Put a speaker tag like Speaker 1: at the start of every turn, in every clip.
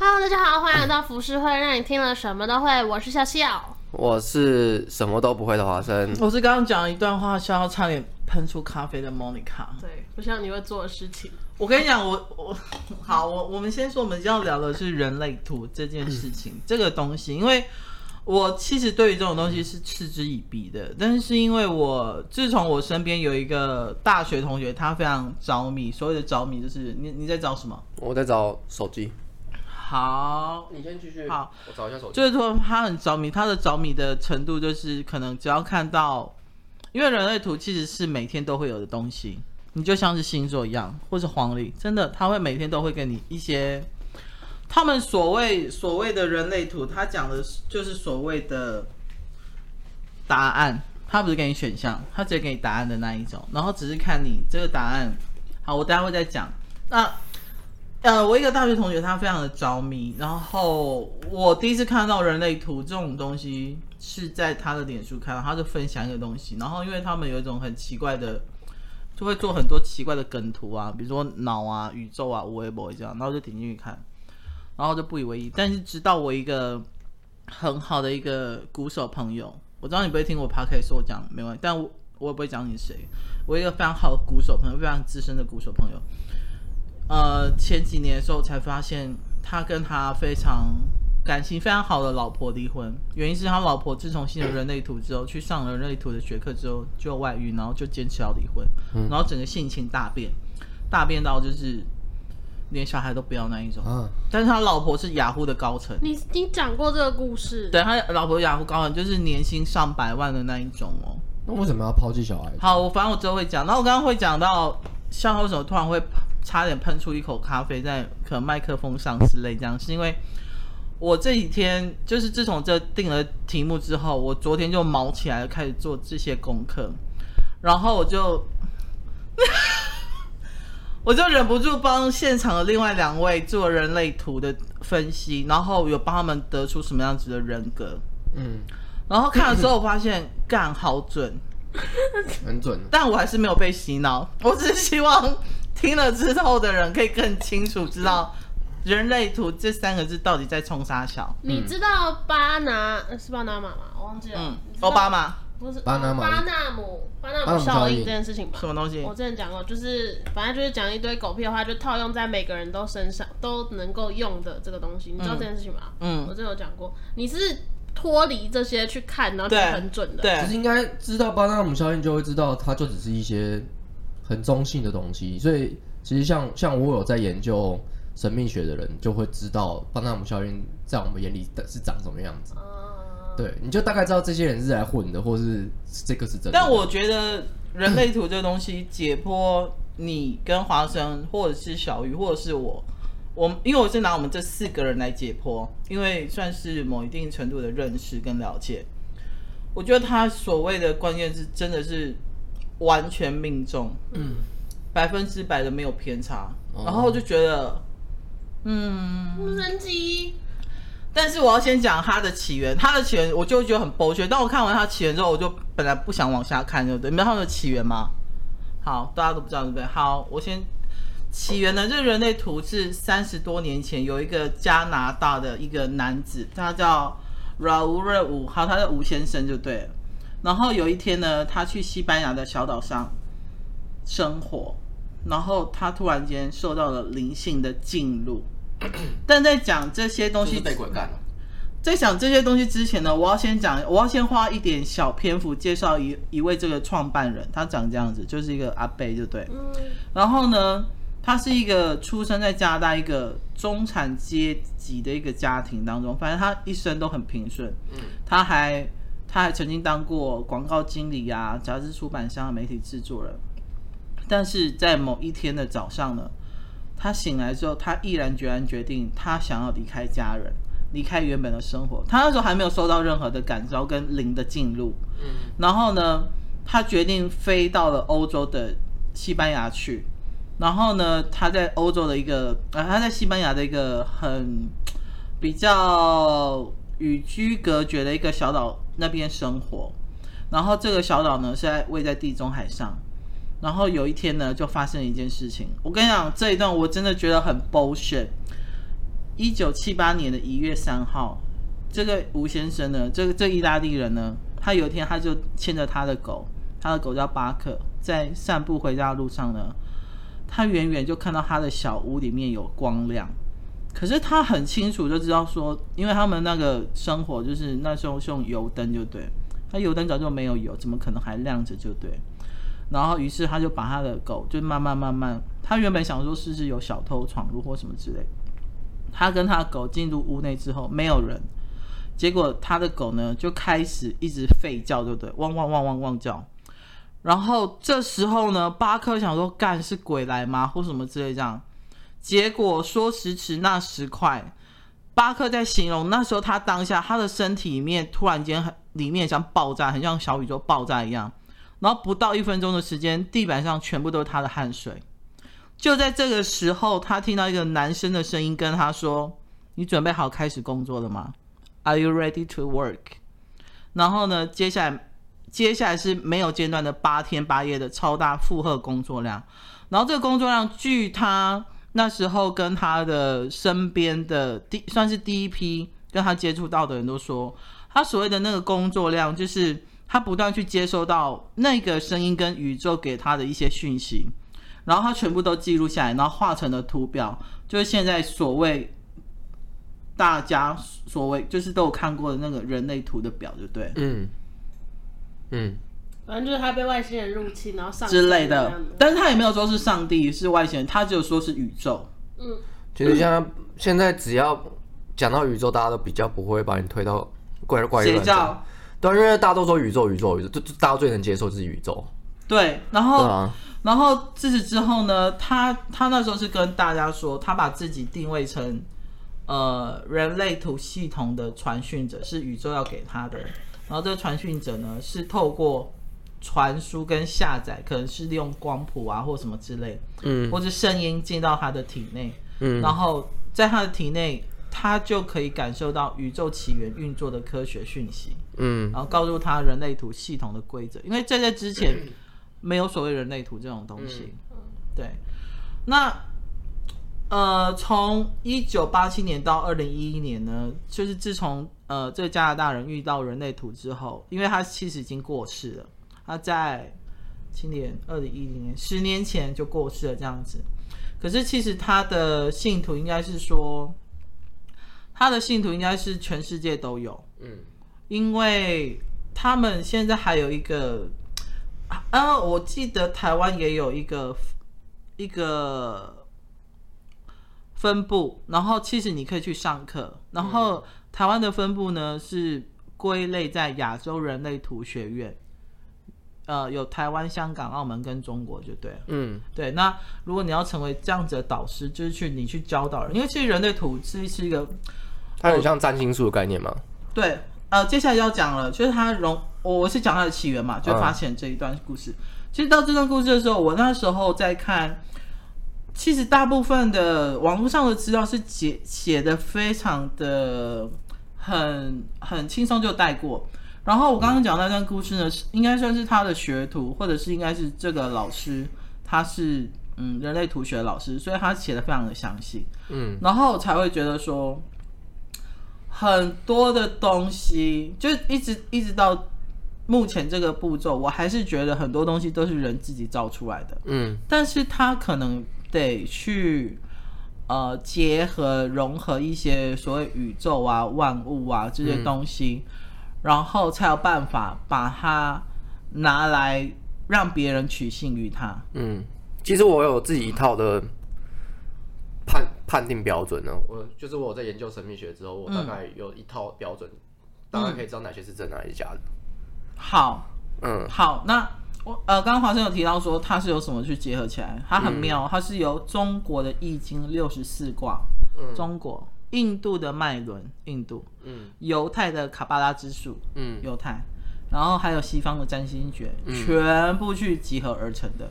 Speaker 1: Hello，大家好，欢迎来到浮世会，让你听了什么都会。我是笑笑，
Speaker 2: 我是什么都不会的华生，
Speaker 3: 我是刚刚讲一段话，笑到差点喷出咖啡的 Monica。
Speaker 1: 对，不像你会做的事情。
Speaker 3: 我跟你讲，我我好，我我们先说，我们要聊的是人类图这件事情，这个东西，因为。我其实对于这种东西是嗤之以鼻的，但是因为我自从我身边有一个大学同学，他非常着迷，所谓的着迷就是你你在找什么？
Speaker 2: 我在找手机。
Speaker 3: 好，
Speaker 2: 你先继续。
Speaker 3: 好，
Speaker 2: 我找一下手机。
Speaker 3: 就是说他很着迷，他的着迷的程度就是可能只要看到，因为人类图其实是每天都会有的东西，你就像是星座一样，或是黄历，真的他会每天都会给你一些。他们所谓所谓的人类图，他讲的就是所谓的答案，他不是给你选项，他直接给你答案的那一种，然后只是看你这个答案。好，我等下会再讲。那呃，我一个大学同学，他非常的着迷，然后我第一次看到人类图这种东西是在他的脸书看到，他就分享一个东西，然后因为他们有一种很奇怪的，就会做很多奇怪的梗图啊，比如说脑啊、宇宙啊、微博这样，然后就点进去看。然后就不以为意，但是直到我一个很好的一个鼓手朋友，我知道你不会听我 podcast 说我讲没关系，但我我也不会讲你谁。我一个非常好的鼓手朋友，非常资深的鼓手朋友，呃，前几年的时候才发现他跟他非常感情非常好的老婆离婚，原因是他老婆自从信了人类图之后，去上了人类图的学课之后就外遇，然后就坚持要离婚，然后整个性情大变，大变到就是。连小孩都不要那一种，啊、但是他老婆是雅虎的高层。
Speaker 1: 你你讲过这个故事？
Speaker 3: 对，他老婆雅虎高层，就是年薪上百万的那一种哦。
Speaker 2: 那为什么要抛弃小孩？
Speaker 3: 好，我反正我之后会讲。然后我刚刚会讲到，像他为什么突然会差点喷出一口咖啡在可能麦克风上之类这样，是因为我这几天就是自从这定了题目之后，我昨天就毛起来开始做这些功课，然后我就。我就忍不住帮现场的另外两位做人类图的分析，然后有帮他们得出什么样子的人格，嗯，然后看了之后我发现干好准，
Speaker 2: 很准，
Speaker 3: 但我还是没有被洗脑，我只是希望听了之后的人可以更清楚知道人类图这三个字到底在冲啥小。
Speaker 1: 你知道巴拿是巴拿马吗？我忘记了，
Speaker 3: 嗯，奥巴马。
Speaker 1: 不是巴拿姆巴纳姆巴纳姆效应这件事情吧？
Speaker 3: 什么东西？
Speaker 1: 我之前讲过，就是反正就是讲一堆狗屁的话，就套用在每个人都身上都能够用的这个东西。你知道这件事情吗？嗯，我之前有讲过。你是脱离这些去看，然后就很准的。
Speaker 2: 对，其实应该知道巴纳姆效应，就会知道它就只是一些很中性的东西。所以其实像像我有在研究神秘学的人，就会知道巴纳姆效应在我们眼里的是长什么样子。对，你就大概知道这些人是来混的，或是这个是真的。
Speaker 3: 但我觉得人类图这个东西解剖，你跟华生，或者是小鱼，或者是我，我因为我是拿我们这四个人来解剖，因为算是某一定程度的认识跟了解。我觉得他所谓的关键是真的是完全命中，嗯，百分之百的没有偏差，哦、然后我就觉得，嗯，
Speaker 1: 神奇。
Speaker 3: 但是我要先讲它的起源，它的起源我就觉得很剥削。当我看完它起源之后，我就本来不想往下看，对不对？你知道它的起源吗？好，大家都不知道，对不对？好，我先起源呢，这人类图是三十多年前有一个加拿大的一个男子，他叫 Raoul 吴，好，他叫吴先生就对了。然后有一天呢，他去西班牙的小岛上生活，然后他突然间受到了灵性的进入。但在讲这些东西，被鬼干了。在讲这些东西之前呢，我要先讲，我要先花一点小篇幅介绍一一位这个创办人，他长这样子，就是一个阿伯，就对。嗯。然后呢，他是一个出生在加拿大一个中产阶级的一个家庭当中，反正他一生都很平顺。嗯。他还他还曾经当过广告经理啊，杂志出版商、媒体制作人。但是在某一天的早上呢，他醒来之后，他毅然决然决定，他想要离开家人，离开原本的生活。他那时候还没有收到任何的感召跟灵的进入。嗯。然后呢，他决定飞到了欧洲的西班牙去。然后呢，他在欧洲的一个，啊，他在西班牙的一个很比较与居隔绝的一个小岛那边生活。然后这个小岛呢，是在位在地中海上。然后有一天呢，就发生了一件事情。我跟你讲，这一段我真的觉得很 bullshit。一九七八年的一月三号，这个吴先生呢，这个这意大利人呢，他有一天他就牵着他的狗，他的狗叫巴克，在散步回家的路上呢，他远远就看到他的小屋里面有光亮，可是他很清楚就知道说，因为他们那个生活就是那时候是用油灯，就对，他油灯早就没有油，怎么可能还亮着，就对。然后，于是他就把他的狗就慢慢慢慢，他原本想说是不是有小偷闯入或什么之类。他跟他的狗进入屋内之后，没有人，结果他的狗呢就开始一直吠叫，对不对？汪汪汪汪汪叫。然后这时候呢，巴克想说干是鬼来吗？或什么之类这样。结果说时迟那时快，巴克在形容那时候他当下他的身体里面突然间很里面像爆炸，很像小宇宙爆炸一样。然后不到一分钟的时间，地板上全部都是他的汗水。就在这个时候，他听到一个男生的声音跟他说：“你准备好开始工作了吗？Are you ready to work？” 然后呢，接下来接下来是没有间断的八天八夜的超大负荷工作量。然后这个工作量，据他那时候跟他的身边的第算是第一批跟他接触到的人都说，他所谓的那个工作量就是。他不断去接收到那个声音跟宇宙给他的一些讯息，然后他全部都记录下来，然后画成了图表，就是现在所谓大家所谓就是都有看过的那个人类图的表，就对？嗯
Speaker 1: 嗯，反正就是他被外星人入侵，然后上
Speaker 3: 之类的，但是他也没有说是上帝是外星人，他只有说是宇宙。
Speaker 2: 嗯，其实像现在只要讲到宇宙，大家都比较不会把你推到怪怪异教。对，因为大家都说宇宙，宇宙，宇宙，就大家最能接受就是宇宙。
Speaker 3: 对，然后，啊、然后自此之后呢，他他那时候是跟大家说，他把自己定位成呃人类图系统的传讯者，是宇宙要给他的。然后这个传讯者呢，是透过传输跟下载，可能是利用光谱啊或什么之类，嗯，或者声音进到他的体内，嗯，然后在他的体内。他就可以感受到宇宙起源运作的科学讯息，嗯，然后告诉他人类图系统的规则，因为在这之前没有所谓人类图这种东西，嗯、对。那呃，从一九八七年到二零一一年呢，就是自从呃这个加拿大人遇到人类图之后，因为他其实已经过世了，他在今年二零一零年十年前就过世了这样子，可是其实他的信徒应该是说。他的信徒应该是全世界都有，嗯，因为他们现在还有一个，啊，我记得台湾也有一个一个分部，然后其实你可以去上课，然后台湾的分部呢是归类在亚洲人类图学院，呃，有台湾、香港、澳门跟中国就对了，嗯，对。那如果你要成为这样子的导师，就是去你去教导人，因为其实人类图是是一个。
Speaker 2: 它很像占星术的概念吗？
Speaker 3: 对，呃，接下来要讲了，就是它融，我是讲它的起源嘛，就发现这一段故事。嗯、其实到这段故事的时候，我那时候在看，其实大部分的网络上的资料是写写的非常的很很轻松就带过。然后我刚刚讲那段故事呢，是应该算是他的学徒，或者是应该是这个老师，他是嗯人类图学老师，所以他写的非常的详细。嗯，然后才会觉得说。很多的东西，就一直一直到目前这个步骤，我还是觉得很多东西都是人自己造出来的。嗯，但是他可能得去呃结合融合一些所谓宇宙啊、万物啊这些东西，嗯，然后才有办法把它拿来让别人取信于他。
Speaker 2: 嗯，其实我有自己一套的。判判定标准呢？我就是我在研究神秘学之后，我大概有一套标准，嗯、大概可以知道哪些是真的，哪些是假的。
Speaker 3: 好，嗯，好，那我呃，刚刚华生有提到说它是由什么去结合起来？它很妙，嗯、它是由中国的易经六十四卦，嗯，中国、印度的脉轮，印度，嗯，犹太的卡巴拉之术，嗯，犹太，然后还有西方的占星学，嗯、全部去集合而成的。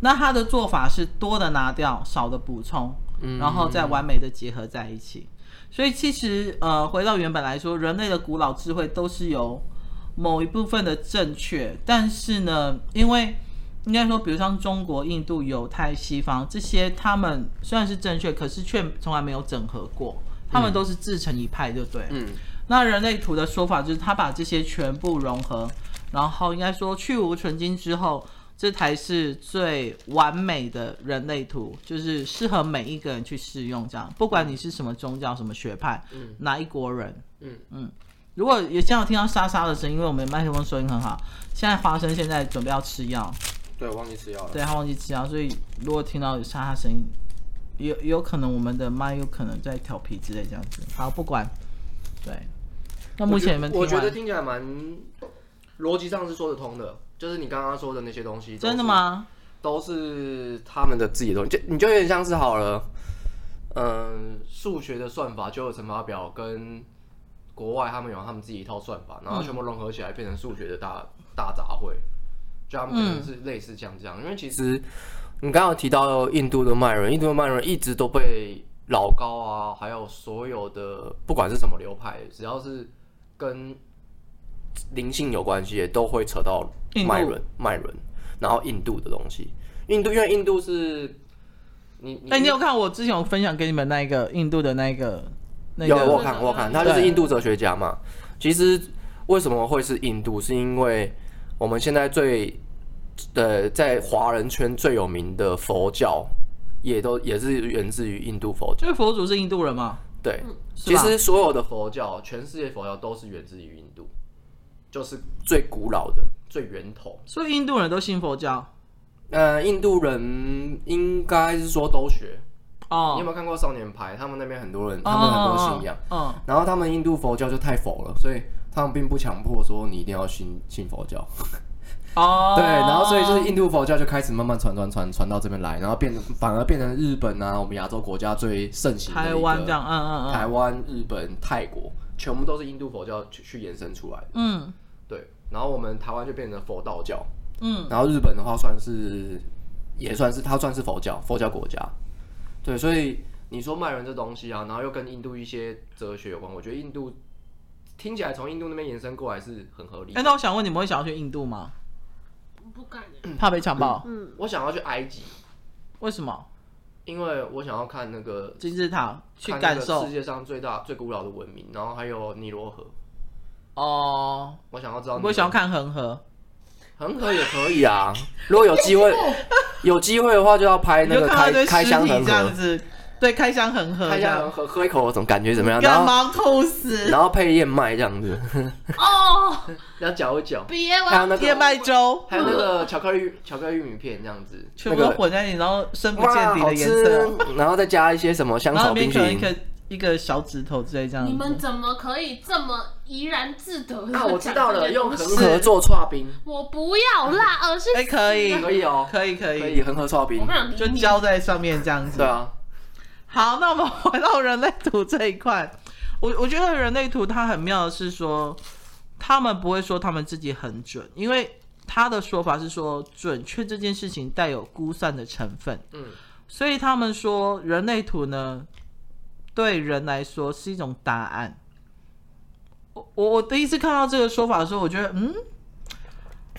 Speaker 3: 那他的做法是多的拿掉，少的补充。然后再完美的结合在一起，所以其实呃，回到原本来说，人类的古老智慧都是由某一部分的正确，但是呢，因为应该说，比如像中国、印度、犹太、西方这些，他们虽然是正确，可是却从来没有整合过，他们都是自成一派，对不对？嗯。那人类图的说法就是，他把这些全部融合，然后应该说去无存菁之后，这才是最完美的人类图，就是适合每一个人去适用。这样，不管你是什么宗教、什么学派，嗯，哪一国人，嗯嗯。如果也这样听到沙沙的声音，因为我们麦克风收音很好。现在花生现在准备要吃药，
Speaker 2: 对，我忘记吃药了。
Speaker 3: 对，他忘记吃药，所以如果听到有沙沙声音，有有可能我们的麦有可能在调皮之类这样子。好，不管。对。那目前你们
Speaker 2: 我觉得听起来蛮逻辑上是说得通的，就是你刚刚说的那些东西。
Speaker 3: 真的吗？
Speaker 2: 都是他们的自己的东西，就你就有点像是好了，嗯，数学的算法就有乘法表跟。国外他们有他们自己一套算法，然后全部融合起来变成数学的大、嗯、大杂烩，就他们可能是类似像这样。因为其实你刚刚提到印度的脉轮，印度的脉轮一直都被老高啊，还有所有的不管是什么流派，只要是跟灵性有关系，都会扯到脉轮脉轮，然后印度的东西，印度因为印度是你，
Speaker 3: 哎、欸，你有看我之前有分享给你们那个印度的那个？那个、
Speaker 2: 有我看我看，他就是印度哲学家嘛。其实为什么会是印度？是因为我们现在最呃在华人圈最有名的佛教，也都也是源自于印度佛教。
Speaker 3: 因为佛祖是印度人嘛？
Speaker 2: 对，其实所有的佛教，全世界佛教都是源自于印度，就是最古老的、最源头。
Speaker 3: 所以印度人都信佛教？
Speaker 2: 呃，印度人应该是说都学。哦，你有没有看过少年派？他们那边很多人，他们很多信仰。嗯、哦，哦、然后他们印度佛教就太佛了，所以他们并不强迫说你一定要信信佛教。哦，对，然后所以就是印度佛教就开始慢慢传传传传到这边来，然后变反而变成日本啊，我们亚洲国家最盛行的台湾这样，嗯嗯嗯，台湾、日本、泰国全部都是印度佛教去去延伸出来的。嗯，对，然后我们台湾就变成佛道教。嗯，然后日本的话算是也算是它算是佛教佛教国家。对，所以你说卖人这东西啊，然后又跟印度一些哲学有关，我觉得印度听起来从印度那边延伸过来是很合理。哎，
Speaker 3: 那我想问你们会想要去印度吗？
Speaker 1: 不敢，
Speaker 3: 怕被强暴。
Speaker 2: 嗯，我想要去埃及。
Speaker 3: 为什么？
Speaker 2: 因为我想要看那个
Speaker 3: 金字塔，去感受
Speaker 2: 世界上最大、最古老的文明，然后还有尼罗河。
Speaker 3: 哦，
Speaker 2: 我想要知道。
Speaker 3: 我想要看恒河。
Speaker 2: 恒河也可以啊，如果有机会。有机会的话，就要拍那个开开箱恒河，
Speaker 3: 对，开箱恒河，
Speaker 2: 开箱恒河，喝一口，总感觉怎么样？
Speaker 3: 干嘛吐死？
Speaker 2: 然后配燕麦这样子。哦，要搅一搅。
Speaker 1: 别
Speaker 3: 还有那个燕麦粥，
Speaker 2: 还有那个巧克力巧克力玉米片这样子，
Speaker 3: 全部混在一起，然后深不见底的颜色，
Speaker 2: 然后再加一些什么香草冰淇淋。
Speaker 3: 一个小指头之类这样，
Speaker 1: 你们怎么可以这么怡然自得？
Speaker 2: 那我知道了，用恒河做剉冰。
Speaker 1: 我不要辣，而是哎，
Speaker 3: 可以，
Speaker 2: 可以哦，
Speaker 3: 可以，可以，
Speaker 2: 可以恒河剉冰，
Speaker 3: 就浇在上面这样子。
Speaker 2: 对啊。
Speaker 3: 好，那我们回到人类图这一块，我我觉得人类图它很妙的是说，他们不会说他们自己很准，因为他的说法是说准确这件事情带有估算的成分。嗯，所以他们说人类图呢。对人来说是一种答案。我我我第一次看到这个说法的时候，我觉得嗯，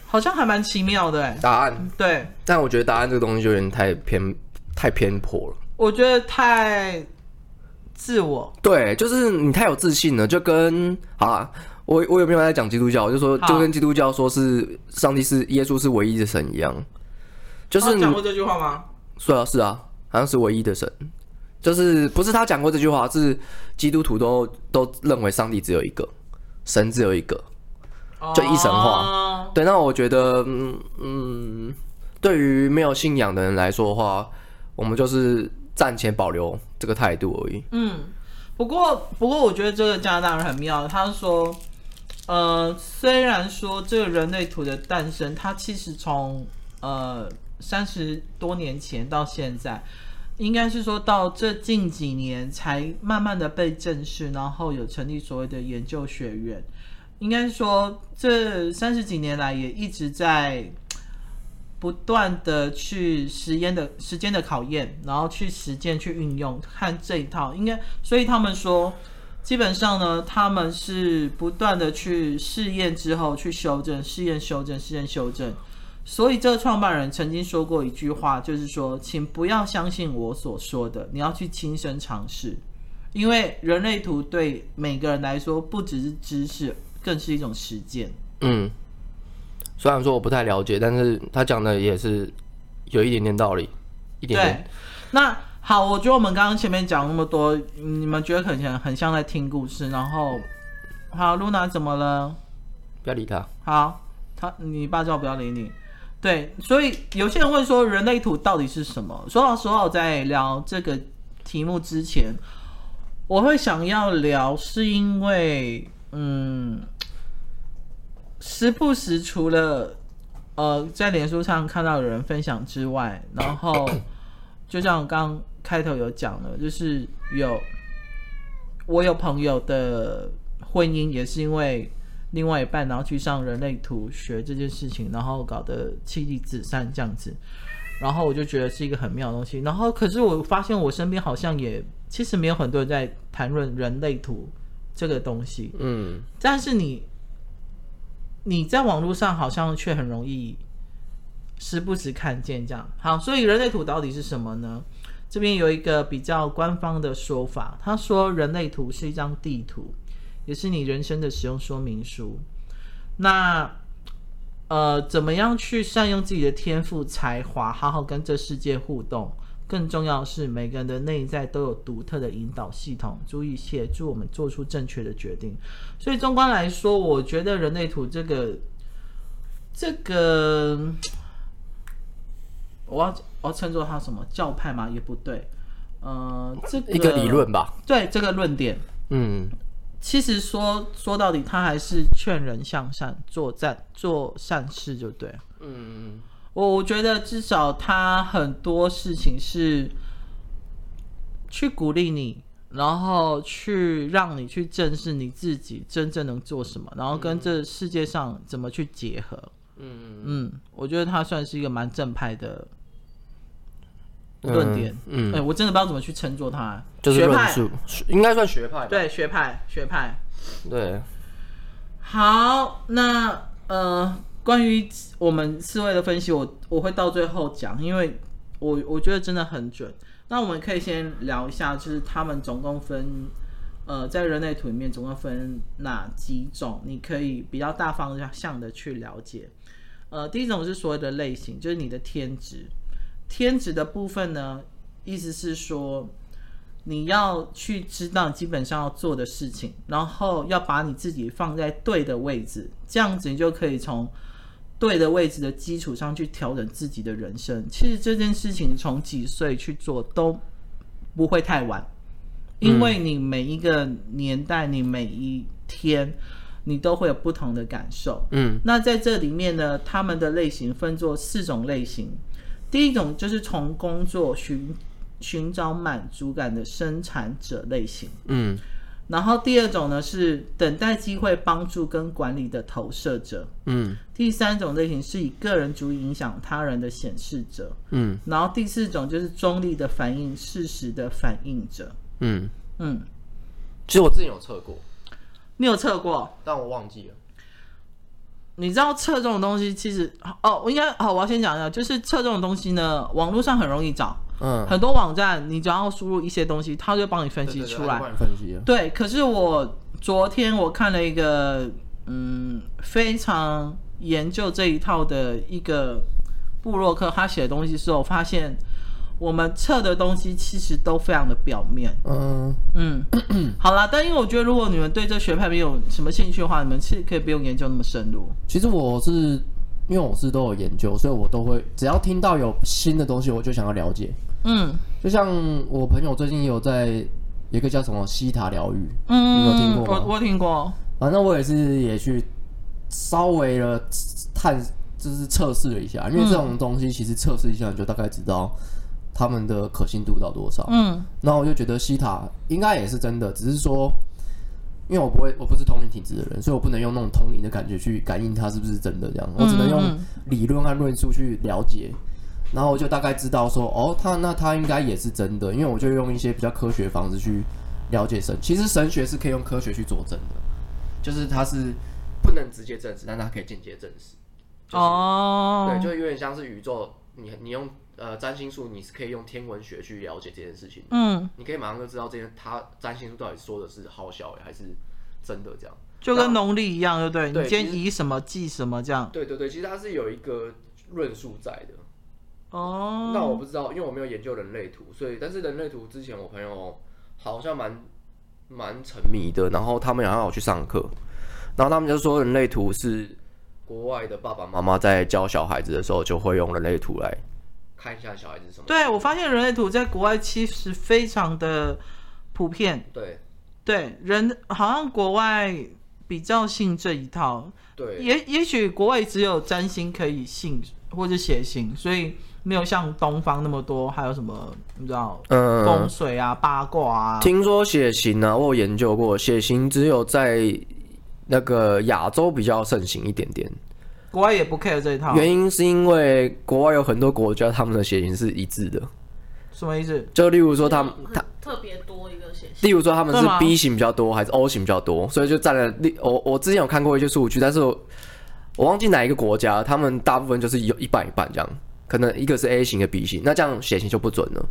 Speaker 3: 好像还蛮奇妙的。
Speaker 2: 答案
Speaker 3: 对，
Speaker 2: 但我觉得答案这个东西就有点太偏太偏颇了。
Speaker 3: 我觉得太自我。
Speaker 2: 对，就是你太有自信了，就跟啊，我我有没有在讲基督教？我就说就跟基督教说是上帝是耶稣是唯一的神一样。就是你讲
Speaker 3: 过这句话吗？
Speaker 2: 是啊，是啊，好像是唯一的神。就是不是他讲过这句话，是基督徒都都认为上帝只有一个，神只有一个，就一神化。Oh. 对，那我觉得，嗯嗯，对于没有信仰的人来说的话，我们就是暂且保留这个态度而已。
Speaker 3: 嗯，不过不过，我觉得这个加拿大人很妙，他说，呃，虽然说这个人类图的诞生，它其实从呃三十多年前到现在。应该是说到这近几年才慢慢的被正视，然后有成立所谓的研究学院。应该说这三十几年来也一直在不断的去实验的时间的考验，然后去实践去运用看这一套。应该所以他们说，基本上呢，他们是不断的去试验之后去修正，试验修正，试验修正。所以，这个创办人曾经说过一句话，就是说，请不要相信我所说的，你要去亲身尝试。因为人类图对每个人来说不只是知识，更是一种实践。
Speaker 2: 嗯，虽然说我不太了解，但是他讲的也是有一点点道理，一点
Speaker 3: 点。那好，我觉得我们刚刚前面讲那么多，你们觉得很像很像在听故事。然后，好，Luna 怎么了？
Speaker 2: 不要理他。
Speaker 3: 好，他你爸叫我不要理你。对，所以有些人会说人类图到底是什么？说老实话，我在聊这个题目之前。我会想要聊，是因为，嗯，时不时除了，呃，在脸书上看到有人分享之外，然后，就像我刚开头有讲的，就是有，我有朋友的婚姻也是因为另外一半，然后去上人类图学这件事情，然后搞得妻离子散这样子，然后我就觉得是一个很妙的东西，然后可是我发现我身边好像也。其实没有很多人在谈论人类图这个东西，嗯，但是你你在网络上好像却很容易时不时看见这样。好，所以人类图到底是什么呢？这边有一个比较官方的说法，他说人类图是一张地图，也是你人生的使用说明书。那呃，怎么样去善用自己的天赋才华，好好跟这世界互动？更重要的是，每个人的内在都有独特的引导系统，足以协助我们做出正确的决定。所以，纵观来说，我觉得人类图这个这个，我要我要称作它什么教派吗？也不对，呃，这个、
Speaker 2: 一个理论吧。
Speaker 3: 对这个论点，嗯，其实说说到底，他还是劝人向善，做善做善事，就对，嗯嗯。我我觉得至少他很多事情是去鼓励你，然后去让你去正视你自己真正能做什么，然后跟这世界上怎么去结合。嗯嗯，我觉得他算是一个蛮正派的论点。嗯，哎、嗯欸，我真的不知道怎么去称作他，
Speaker 2: 就是学派，应该算学派。
Speaker 3: 对，学派，学派。
Speaker 2: 对。
Speaker 3: 好，那呃。关于我们四位的分析，我我会到最后讲，因为我我觉得真的很准。那我们可以先聊一下，就是他们总共分，呃，在人类图里面总共分哪几种？你可以比较大方向的去了解。呃，第一种是所谓的类型，就是你的天职。天职的部分呢，意思是说你要去知道基本上要做的事情，然后要把你自己放在对的位置，这样子你就可以从。对的位置的基础上去调整自己的人生，其实这件事情从几岁去做都不会太晚，因为你每一个年代，你每一天，你都会有不同的感受。嗯，那在这里面呢，他们的类型分作四种类型，第一种就是从工作寻寻找满足感的生产者类型。嗯。然后第二种呢是等待机会帮助跟管理的投射者，嗯，第三种类型是以个人主义影响他人的显示者，嗯，然后第四种就是中立的反映事实的反应者，嗯。嗯，
Speaker 2: 其实我之前有测过，
Speaker 3: 你有测过，
Speaker 2: 但我忘记了。
Speaker 3: 你知道测这种东西其实哦，我应该好，我要先讲一下，就是测这种东西呢，网络上很容易找。嗯，很多网站你只要输入一些东西，它就帮你分析出来。对，可是我昨天我看了一个嗯非常研究这一套的一个布洛克，他写的东西时候，我发现我们测的东西其实都非常的表面。嗯嗯，好啦，但因为我觉得如果你们对这学派没有什么兴趣的话，你们其实可以不用研究那么深入。
Speaker 2: 其实我是因为我是都有研究，所以我都会只要听到有新的东西，我就想要了解。嗯，就像我朋友最近也有在有一个叫什么西塔疗愈，嗯，你有听过吗？
Speaker 3: 我我听过，
Speaker 2: 反正我也是也去稍微的探，就是测试了一下，因为这种东西其实测试一下你就大概知道他们的可信度到多少。嗯，然后我就觉得西塔应该也是真的，只是说因为我不会，我不是通灵体质的人，所以我不能用那种通灵的感觉去感应它是不是真的这样，我只能用理论和论述去了解。然后我就大概知道说，哦，他那他应该也是真的，因为我就用一些比较科学的方式去了解神。其实神学是可以用科学去佐证的，就是它是不能直接证实，但它可以间接证实。哦、就是，oh. 对，就有点像是宇宙，你你用呃占星术，你是可以用天文学去了解这件事情。
Speaker 3: 嗯，
Speaker 2: 你可以马上就知道这件他占星术到底说的是好笑还是真的这样。
Speaker 3: 就跟农历一样，对不对？
Speaker 2: 对，
Speaker 3: 你今天以什么记什么这样。
Speaker 2: 对对对，其实它是有一个论述在的。
Speaker 3: 哦。
Speaker 2: 那我不知道，因为我没有研究人类图，所以但是人类图之前我朋友好像蛮蛮沉迷的，然后他们也让我去上课，然后他们就说人类图是国外的爸爸妈妈在教小孩子的时候就会用人类图来看一下小孩子什么。
Speaker 3: 对，我发现人类图在国外其实非常的普遍。
Speaker 2: 对
Speaker 3: 对，人好像国外。比较信这一套，
Speaker 2: 对，
Speaker 3: 也也许国外只有占星可以信，或者写信，所以没有像东方那么多，还有什么你知道，嗯，风水啊、八卦啊。
Speaker 2: 听说血型呢、啊，我有研究过，血型只有在那个亚洲比较盛行一点点，
Speaker 3: 国外也不 care 这一套。
Speaker 2: 原因是因为国外有很多国家，他们的血型是一致的。
Speaker 3: 什么意思？
Speaker 2: 就例如说他们他
Speaker 1: 特别多一个血型，
Speaker 2: 例如说他们是 B 型比较多还是 O 型比较多，所以就占了。我我之前有看过一些数据，但是我我忘记哪一个国家，他们大部分就是有一半一半这样，可能一个是 A 型一个 B 型，那这样血型就不准了。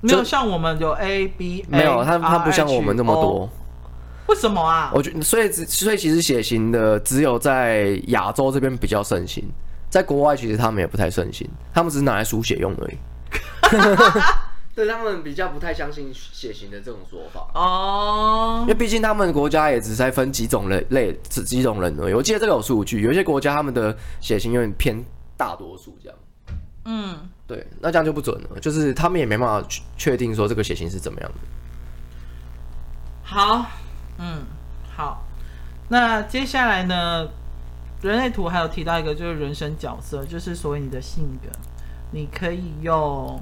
Speaker 3: 没有像我们有 A B，
Speaker 2: 没有，他他不像我们那么多。
Speaker 3: 为什么啊？
Speaker 2: 我觉得所以所以其实血型的只有在亚洲这边比较盛行，在国外其实他们也不太盛行，他们只是拿来输血用而已。对，他们比较不太相信血型的这种说法哦，因为毕竟他们国家也只在分几种类类几几种人而已。我记得这个有数据，有些国家他们的血型有点偏大多数这样。嗯，对，那这样就不准了，就是他们也没办法确定说这个血型是怎么样的。
Speaker 3: 好，嗯，好，那接下来呢，人类图还有提到一个就是人生角色，就是所谓你的性格。你可以用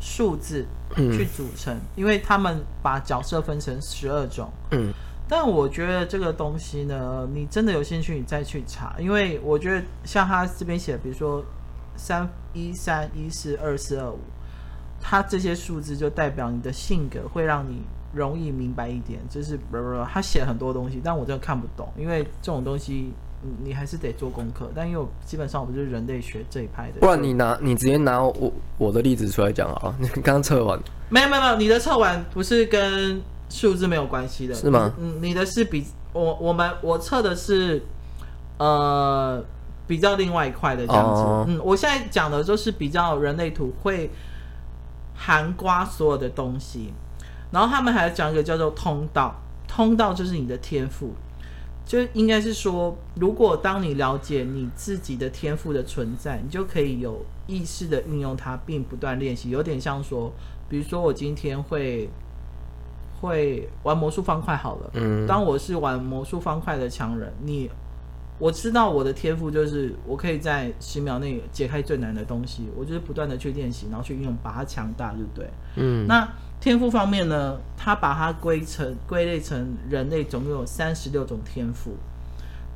Speaker 3: 数字去组成，嗯，因为他们把角色分成十二种。嗯，但我觉得这个东西呢，你真的有兴趣，你再去查。因为我觉得像他这边写的，比如说三一三一四二四二五，他这些数字就代表你的性格，会让你容易明白一点。就是不不，他写很多东西，但我真的看不懂，因为这种东西。你还是得做功课，但因为我基本上我不是人类学这一派的，
Speaker 2: 不然你拿你直接拿我我的例子出来讲啊。你刚测完？
Speaker 3: 没有没有没有，你的测完不是跟数字没有关系的，
Speaker 2: 是吗？
Speaker 3: 嗯，你的是比我我们我测的是呃比较另外一块的这样子。哦、嗯，我现在讲的就是比较人类图会含瓜所有的东西，然后他们还讲一个叫做通道，通道就是你的天赋。就应该是说，如果当你了解你自己的天赋的存在，你就可以有意识的运用它，并不断练习。有点像说，比如说我今天会会玩魔术方块好了，嗯，当我是玩魔术方块的强人，你我知道我的天赋就是我可以在十秒内解开最难的东西，我就是不断的去练习，然后去运用，把它强大，对不对？嗯，那。天赋方面呢，他把它归成归类成人类总共有三十六种天赋，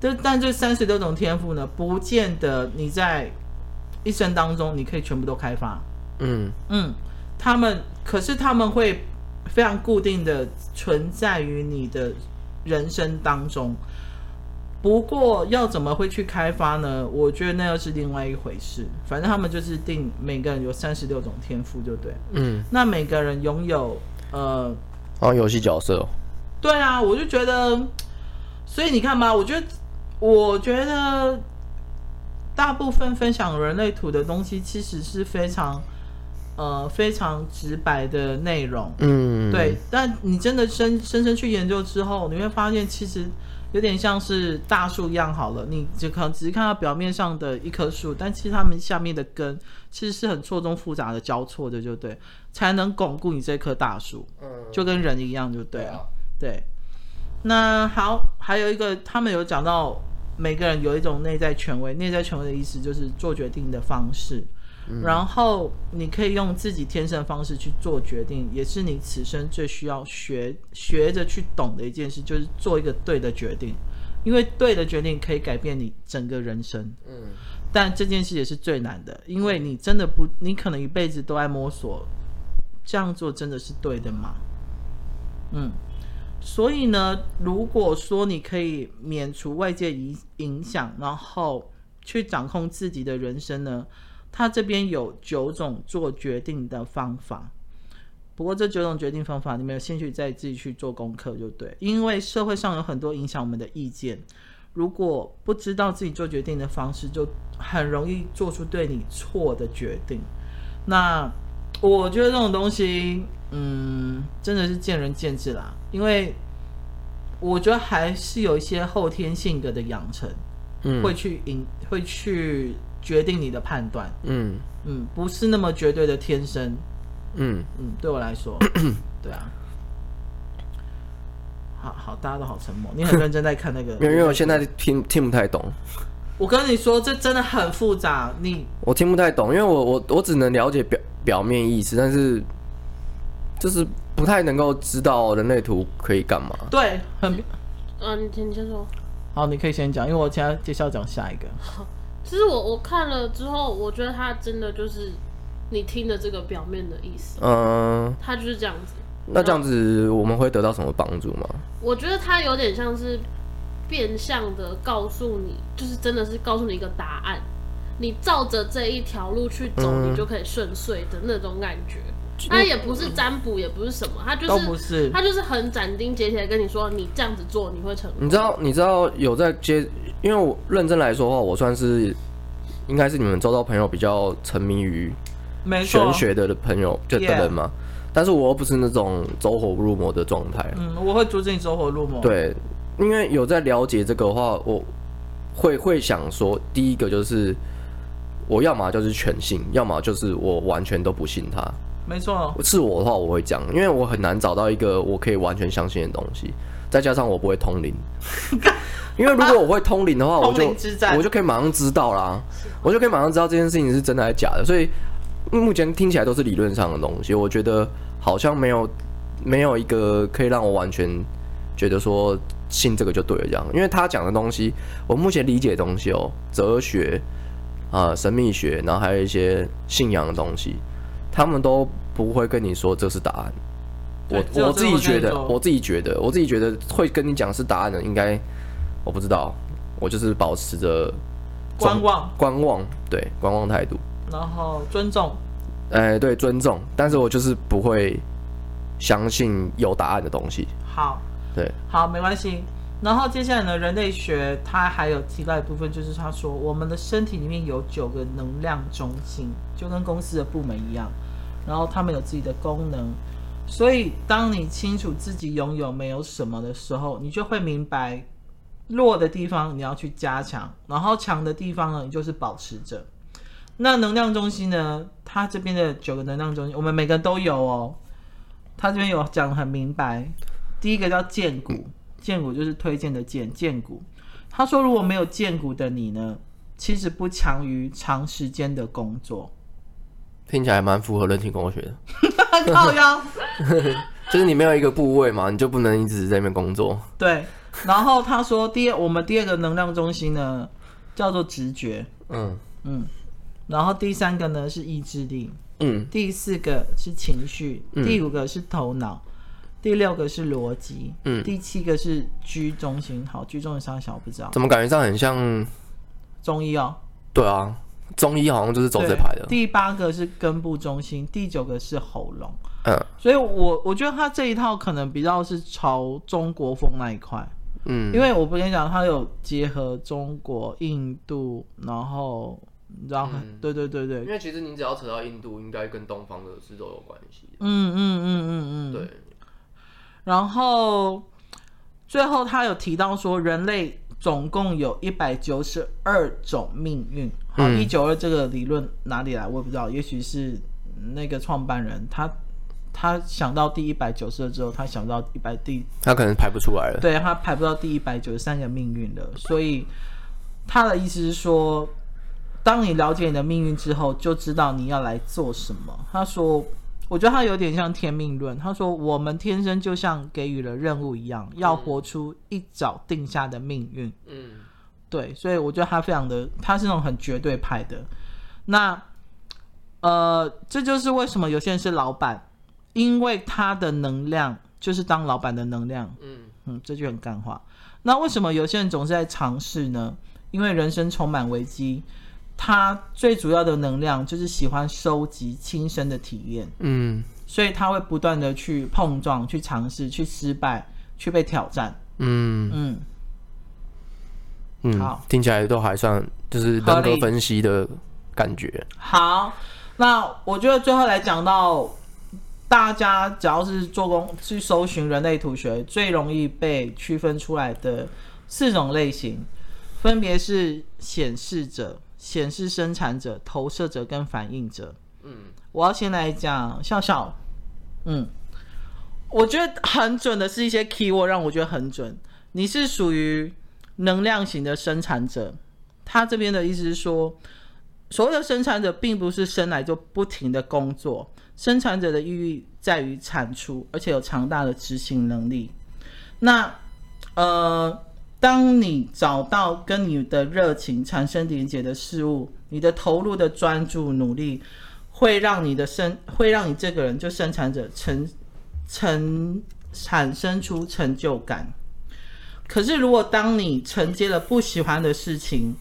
Speaker 3: 但但这三十六种天赋呢，不见得你在一生当中你可以全部都开发。嗯嗯，他们可是他们会非常固定的存在于你的人生当中。不过要怎么会去开发呢？我觉得那又是另外一回事。反正他们就是定每个人有三十六种天赋，就对。嗯，那每个人拥有呃，
Speaker 2: 哦，游戏角色。
Speaker 3: 对啊，我就觉得，所以你看吧，我觉得，我觉得大部分分享人类图的东西，其实是非常呃非常直白的内容。嗯，对。但你真的深深深去研究之后，你会发现其实。有点像是大树一样好了，你就可能只是看到表面上的一棵树，但其实它们下面的根其实是很错综复杂的交错的，就对，才能巩固你这棵大树。嗯，就跟人一样，就对了。对。那好，还有一个，他们有讲到每个人有一种内在权威，内在权威的意思就是做决定的方式。然后你可以用自己天生的方式去做决定，也是你此生最需要学学着去懂的一件事，就是做一个对的决定，因为对的决定可以改变你整个人生。嗯，但这件事也是最难的，因为你真的不，你可能一辈子都在摸索，这样做真的是对的吗？嗯，所以呢，如果说你可以免除外界影影响，然后去掌控自己的人生呢？他这边有九种做决定的方法。不过这九种决定方法，你们有兴趣再自己去做功课就对。因为社会上有很多影响我们的意见，如果不知道自己做决定的方式，就很容易做出对你错的决定。那我觉得这种东西，嗯，真的是见仁见智啦。因为我觉得还是有一些后天性格的养成，嗯，会去引，会去决定你的判断，嗯嗯，不是那么绝对的天生。嗯嗯，对我来说，对啊，好好，大家都好沉默。你很认真在看那个，
Speaker 2: 因为我现在听听不太懂。
Speaker 3: 我跟你说，这真的很复杂。你
Speaker 2: 我听不太懂，因为我我我只能了解表表面意思，但是就是不太能够知道人类图可以干嘛。
Speaker 3: 对，很
Speaker 1: 嗯，你先你先说。
Speaker 3: 好，你可以先讲，因为我现在接下来讲下一个。
Speaker 1: 其实我我看了之后，我觉得他真的就是。你听的这个表面的意思，嗯，他就是这样子。
Speaker 2: 那这样子我们会得到什么帮助吗？
Speaker 1: 我觉得他有点像是变相的告诉你，就是真的是告诉你一个答案，你照着这一条路去走，嗯、你就可以顺遂的那种感觉。他也不是占卜，也不是什么，他就是他就是很斩钉截铁的跟你说，你这样子做你会成功。
Speaker 2: 你知道，你知道有在接，因为我认真来说的话，我算是应该是你们周遭朋友比较沉迷于。玄学的朋友就的人嘛，但是我又不是那种走火入魔的状态。
Speaker 3: 嗯，我会阻止你走火入魔。
Speaker 2: 对，因为有在了解这个的话，我会会想说，第一个就是我要么就是全信，要么就是我完全都不信他。
Speaker 3: 没错，
Speaker 2: 是我的话我会讲，因为我很难找到一个我可以完全相信的东西，再加上我不会通灵，因为如果我会通灵的话，我就我就可以马上知道啦，我就可以马上知道这件事情是。真的还是假的，所以。目前听起来都是理论上的东西，我觉得好像没有没有一个可以让我完全觉得说信这个就对了这样，因为他讲的东西，我目前理解的东西哦，哲学啊、呃、神秘学，然后还有一些信仰的东西，他们都不会跟你说这是答案。我我自己觉得，我自己觉得，我自己觉得会跟你讲是答案的，应该我不知道，我就是保持着
Speaker 3: 观望
Speaker 2: 观望，对观望态度。
Speaker 3: 然后尊重，
Speaker 2: 哎，对，尊重，但是我就是不会相信有答案的东西。
Speaker 3: 好，
Speaker 2: 对，
Speaker 3: 好，没关系。然后接下来呢，人类学它还有提到一部分，就是他说我们的身体里面有九个能量中心，就跟公司的部门一样，然后他们有自己的功能。所以当你清楚自己拥有没有什么的时候，你就会明白弱的地方你要去加强，然后强的地方呢，你就是保持着。那能量中心呢？它这边的九个能量中心，我们每个都有哦。它这边有讲得很明白，第一个叫荐骨，荐骨就是推荐的荐，荐骨。他说如果没有荐骨的你呢，其实不强于长时间的工作。
Speaker 2: 听起来蛮符合人体工学的。
Speaker 3: 靠腰，
Speaker 2: 就是你没有一个部位嘛，你就不能一直在那边工作。
Speaker 3: 对。然后他说第二，我们第二个能量中心呢，叫做直觉。嗯嗯。然后第三个呢是意志力，嗯，第四个是情绪，嗯，第五个是头脑，第六个是逻辑，嗯，第七个是居中心。好，居中的三小我不知道，
Speaker 2: 怎么感觉上很像
Speaker 3: 中医哦？
Speaker 2: 对啊，中医好像就是走这排的。
Speaker 3: 第八个是根部中心，第九个是喉咙，嗯，所以我我觉得他这一套可能比较是朝中国风那一块，嗯，因为我不跟你讲，他有结合中国、印度，然后。你知道对对对对，
Speaker 2: 因为其实你只要扯到印度，应该跟东方的是都有关系。
Speaker 3: 嗯嗯嗯嗯嗯，
Speaker 2: 对。
Speaker 3: 然后最后他有提到说，人类总共有一百九十二种命运。好，一九二这个理论哪里来？我也不知道，也许是那个创办人他他想到第一百九十二之后，他想到一百第，
Speaker 2: 他可能排不出来了。
Speaker 3: 对，他排不到第一百九十三个命运了，所以他的意思是说。当你了解你的命运之后，就知道你要来做什么。他说：“我觉得他有点像天命论。他说我们天生就像给予了任务一样，要活出一早定下的命运。”嗯，对，所以我觉得他非常的，他是那种很绝对派的。那，呃，这就是为什么有些人是老板，因为他的能量就是当老板的能量。嗯嗯，这句很干话。那为什么有些人总是在尝试呢？因为人生充满危机。他最主要的能量就是喜欢收集亲身的体验，
Speaker 2: 嗯，
Speaker 3: 所以他会不断的去碰撞、去尝试、去失败、去被挑战，
Speaker 2: 嗯
Speaker 3: 嗯
Speaker 2: 嗯，好，听起来都还算就是人格分析的感觉。
Speaker 3: 好，那我觉得最后来讲到，大家只要是做工去搜寻人类图学，最容易被区分出来的四种类型，分别是显示者。显示生产者、投射者跟反应者。嗯，我要先来讲笑笑。嗯，我觉得很准的是一些 keyword 让我觉得很准。你是属于能量型的生产者，他这边的意思是说，所谓的生产者并不是生来就不停的工作，生产者的意义在于产出，而且有强大的执行能力。那呃。当你找到跟你的热情产生连接的事物，你的投入的专注努力，会让你的生，会让你这个人就生产者成成产生出成就感。可是，如果当你承接了不喜欢的事情，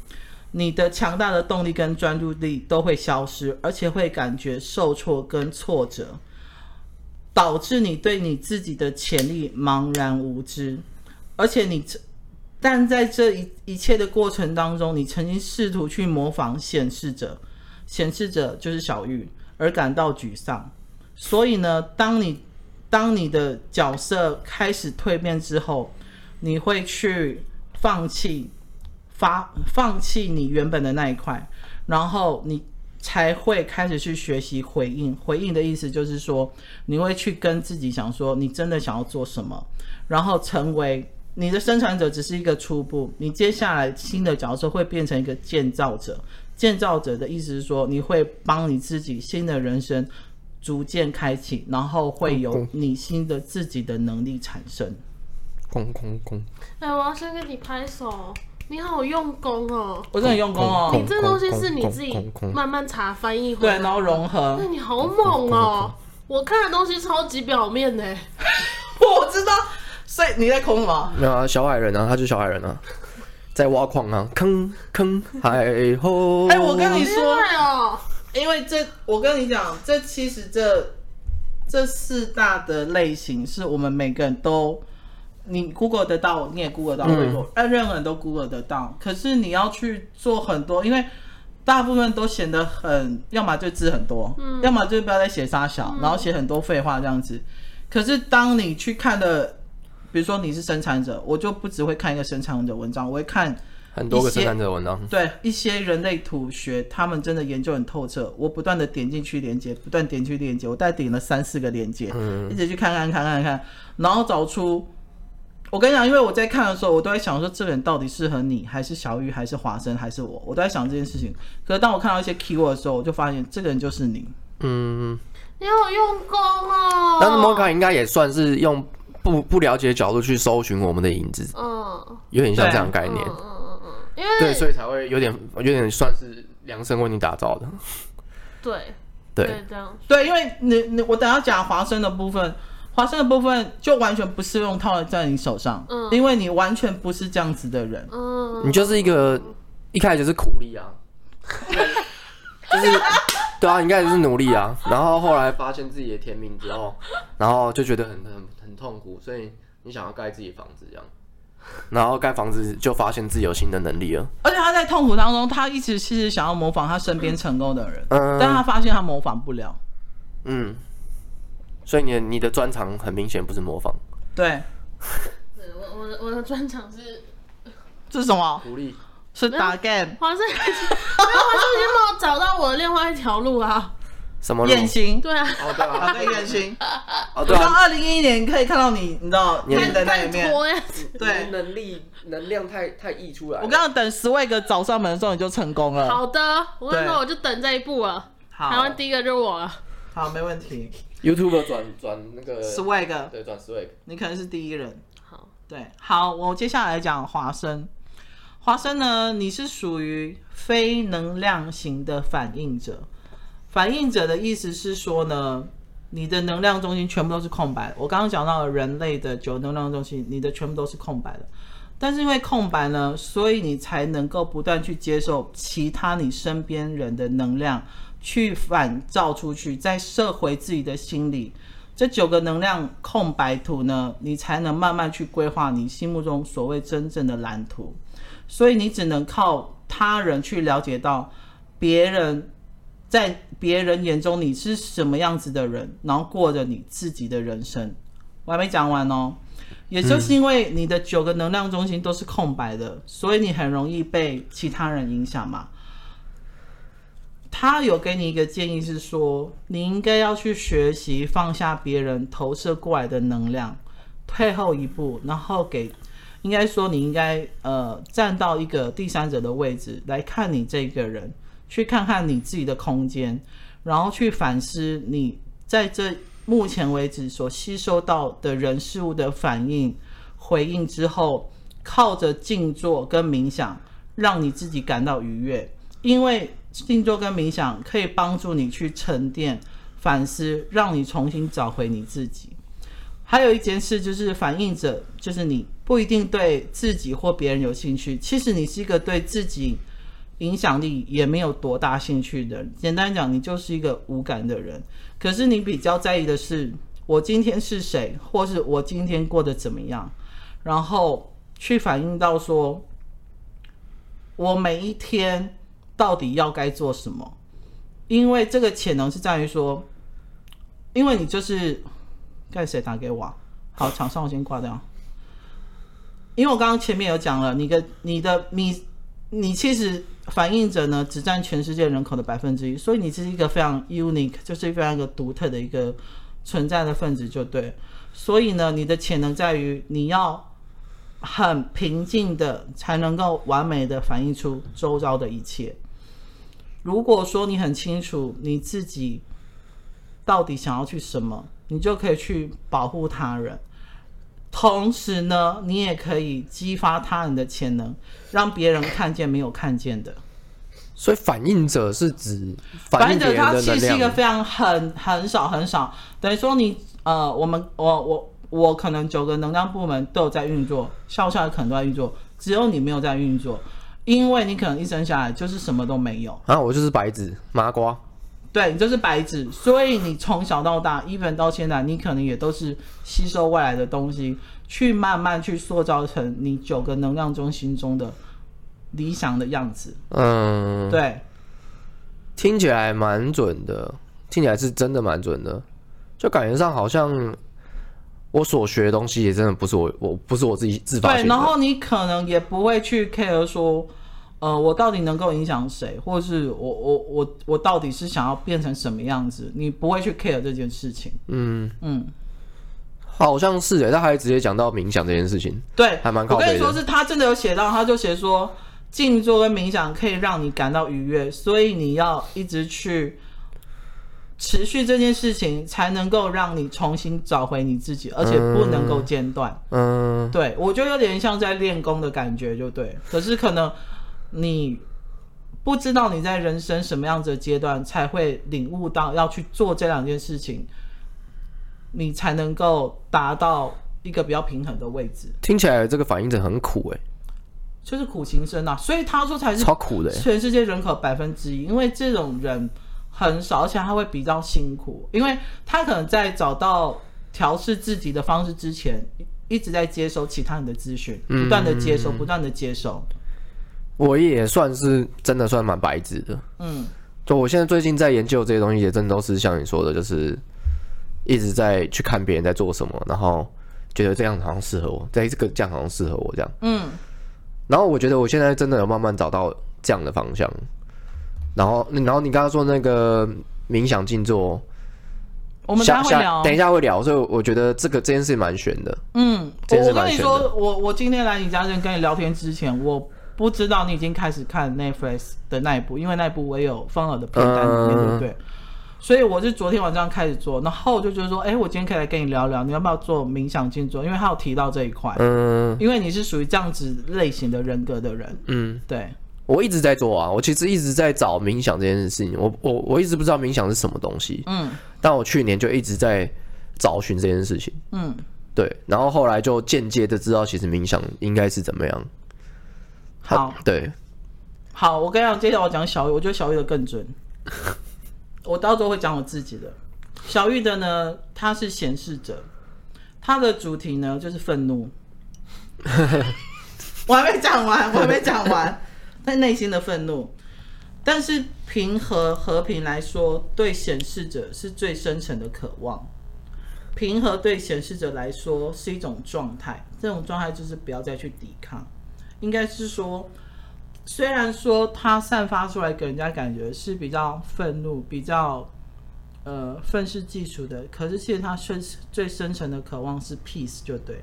Speaker 3: 你的强大的动力跟专注力都会消失，而且会感觉受挫跟挫折，导致你对你自己的潜力茫然无知，而且你。但在这一一切的过程当中，你曾经试图去模仿显示者，显示者就是小玉，而感到沮丧。所以呢，当你当你的角色开始蜕变之后，你会去放弃发放弃你原本的那一块，然后你才会开始去学习回应。回应的意思就是说，你会去跟自己想说，你真的想要做什么，然后成为。你的生产者只是一个初步，你接下来新的角色会变成一个建造者。建造者的意思是说，你会帮你自己新的人生逐渐开启，然后会有你新的自己的能力产生。
Speaker 2: 空空空！
Speaker 1: 哎，我要先跟你拍手，你好用功哦！
Speaker 3: 我真的很用功哦。
Speaker 1: 你这东西是你自己慢慢查翻译回来，
Speaker 3: 对，然后融合。
Speaker 1: 那你好猛哦！我看的东西超级表面呢。
Speaker 3: 我知道。所以你在空什么？
Speaker 2: 没有啊，小矮人啊，他就是小矮人啊，在挖矿啊，坑坑海后。
Speaker 3: 哎、欸，我跟你说，
Speaker 1: 哦、
Speaker 3: 因为这，我跟你讲，这其实这这四大的类型是我们每个人都，你 Google 得到，你也 Google 得到，任何人都 Google 得到。可是你要去做很多，因为大部分都显得很，要么就字很多，嗯，要么就不要再写沙小，然后写很多废话这样子。可是当你去看的。比如说你是生产者，我就不只会看一个生产者文章，我会看
Speaker 2: 很多个生产者文章。
Speaker 3: 对，一些人类图学，他们真的研究很透彻。我不断的点进去连接，不断点去连接，我大概点了三四个连接，嗯，一直去看看看看看，然后找出。我跟你讲，因为我在看的时候，我都在想说，这个人到底适合你，还是小雨，还是华生，还是我？我都在想这件事情。可是当我看到一些 keyword 的时候，我就发现这个人就是你。嗯，
Speaker 1: 你好用功哦。
Speaker 2: 但是摩卡应该也算是用。不不了解的角度去搜寻我们的影子，嗯，有点像这样概念，嗯嗯嗯，因为对，所以才会有点有点算是量身为你打造的，
Speaker 1: 对
Speaker 2: 对
Speaker 1: 对这样
Speaker 3: 对，因为你你我等下讲华生的部分，华生的部分就完全不适用套在你手上，嗯，因为你完全不是这样子的人，
Speaker 2: 嗯，你就是一个一开始就是苦力啊，就是。对啊，应该就是努力啊，然后后来发现自己的天命之后，然后就觉得很很很痛苦，所以你想要盖自己房子这样，然后盖房子就发现自己有新的能力了。
Speaker 3: 而且他在痛苦当中，他一直其实想要模仿他身边成功的人，嗯，但他发现他模仿不了。
Speaker 2: 嗯，所以你的你的专长很明显不是模仿。
Speaker 3: 对，
Speaker 1: 对我我的我的专长是
Speaker 3: 这是什么？
Speaker 2: 努力。
Speaker 3: 是打 game，
Speaker 1: 华生，没有华生已经帮我找到我的另外一条路啊。
Speaker 2: 什么路？
Speaker 3: 远行。
Speaker 1: 对啊。
Speaker 2: 哦对啊。
Speaker 3: 对眼型。哦对啊。到二零一一年可以看到你，你知道你的那一面。
Speaker 2: 对。能力能量太太溢出来。
Speaker 3: 我刚刚等 Swag 找上门的时候你就成功了。
Speaker 1: 好的，我跟你说我就等这一步了。好。台湾第一个就是我了。
Speaker 3: 好，没问题。
Speaker 2: YouTube 转转那个
Speaker 3: Swag。
Speaker 2: 对，转 Swag。
Speaker 3: 你可能是第一人。
Speaker 1: 好。
Speaker 3: 对，好，我接下来讲华生。华生呢，你是属于非能量型的反应者。反应者的意思是说呢，你的能量中心全部都是空白。我刚刚讲到了人类的九能量中心，你的全部都是空白的。但是因为空白呢，所以你才能够不断去接受其他你身边人的能量，去反照出去，再射回自己的心里。这九个能量空白图呢，你才能慢慢去规划你心目中所谓真正的蓝图。所以你只能靠他人去了解到别人在别人眼中你是什么样子的人，然后过着你自己的人生。我还没讲完哦。也就是因为你的九个能量中心都是空白的，所以你很容易被其他人影响嘛。他有给你一个建议是说，你应该要去学习放下别人投射过来的能量，退后一步，然后给，应该说你应该呃站到一个第三者的位置来看你这个人，去看看你自己的空间，然后去反思你在这。目前为止所吸收到的人事物的反应、回应之后，靠着静坐跟冥想，让你自己感到愉悦。因为静坐跟冥想可以帮助你去沉淀、反思，让你重新找回你自己。还有一件事就是，反映者就是你不一定对自己或别人有兴趣，其实你是一个对自己。影响力也没有多大兴趣的人，简单讲，你就是一个无感的人。可是你比较在意的是，我今天是谁，或是我今天过得怎么样，然后去反映到说，我每一天到底要该做什么？因为这个潜能是在于说，因为你就是，该谁打给我？好，场上我先挂掉。因为我刚刚前面有讲了，你的你的你你其实。反映着呢，只占全世界人口的百分之一，所以你是一个非常 unique，就是非常一个独特的一个存在的分子，就对。所以呢，你的潜能在于你要很平静的，才能够完美的反映出周遭的一切。如果说你很清楚你自己到底想要去什么，你就可以去保护他人。同时呢，你也可以激发他人的潜能，让别人看见没有看见的。
Speaker 2: 所以反应者是指反应者，他其实是一个非常很很少很少，
Speaker 3: 等于说你呃，我们我我我可能九个能量部门都有在运作，笑笑可能都在运作，只有你没有在运作，因为你可能一生下来就是什么都没有。
Speaker 2: 啊，我就是白纸麻瓜。
Speaker 3: 对，你就是白纸，所以你从小到大，even 到现在，你可能也都是吸收外来的东西，去慢慢去塑造成你九个能量中心中的理想的样子。嗯，对，
Speaker 2: 听起来蛮准的，听起来是真的蛮准的，就感觉上好像我所学的东西也真的不是我，我不是我自己自发的。
Speaker 3: 对，然后你可能也不会去 care 说。呃，我到底能够影响谁，或者是我我我我到底是想要变成什么样子？你不会去 care 这件事情。嗯嗯，
Speaker 2: 好像是诶，他还直接讲到冥想这件事情。对，还蛮。
Speaker 3: 我跟你说，是他真的有写到，他就写说，静坐跟冥想可以让你感到愉悦，所以你要一直去持续这件事情，才能够让你重新找回你自己，而且不能够间断。嗯，对，我觉得有点像在练功的感觉，就对。可是可能。你不知道你在人生什么样子的阶段才会领悟到要去做这两件事情，你才能够达到一个比较平衡的位置。
Speaker 2: 听起来这个反应者很苦哎、欸，
Speaker 3: 就是苦行僧啊，所以他说才是
Speaker 2: 超苦的，
Speaker 3: 全世界人口百分之一，因为这种人很少，而且他会比较辛苦，因为他可能在找到调试自己的方式之前，一直在接收其他人的资讯，不断的接收，不断的接收。
Speaker 2: 我也算是真的算蛮白纸的，嗯，就我现在最近在研究这些东西，也真的都是像你说的，就是一直在去看别人在做什么，然后觉得这样好像适合我，在这个这样好像适合我这样，嗯，然后我觉得我现在真的有慢慢找到这样的方向，然后然后你刚刚说那个冥想静坐，
Speaker 3: 我们等下会聊，
Speaker 2: 等一下会聊，所以我觉得这个这件事蛮悬的，
Speaker 3: 嗯，我我跟你说，我我今天来你家这跟你聊天之前，我。不知道你已经开始看 Netflix 的那一部，因为那一部我也有放我的片单里面，对不对？所以我是昨天晚上开始做，然后我就觉得说，哎，我今天可以来跟你聊聊，你要不要做冥想静坐？因为他有提到这一块，嗯，因为你是属于这样子类型的人格的人，嗯，对。
Speaker 2: 我一直在做啊，我其实一直在找冥想这件事情，我我我一直不知道冥想是什么东西，嗯，但我去年就一直在找寻这件事情，嗯。对，然后后来就间接的知道其实冥想应该是怎么样。
Speaker 3: 好，
Speaker 2: 对，
Speaker 3: 好，我跟你讲，接下来我讲小玉，我觉得小玉的更准。我到时候会讲我自己的。小玉的呢，他是显示者，他的主题呢就是愤怒。我还没讲完，我还没讲完，在内心的愤怒。但是平和和平来说，对显示者是最深层的渴望。平和对显示者来说是一种状态，这种状态就是不要再去抵抗。应该是说，虽然说他散发出来给人家感觉是比较愤怒、比较呃愤世嫉俗的，可是其实他深最深层的渴望是 peace，就对。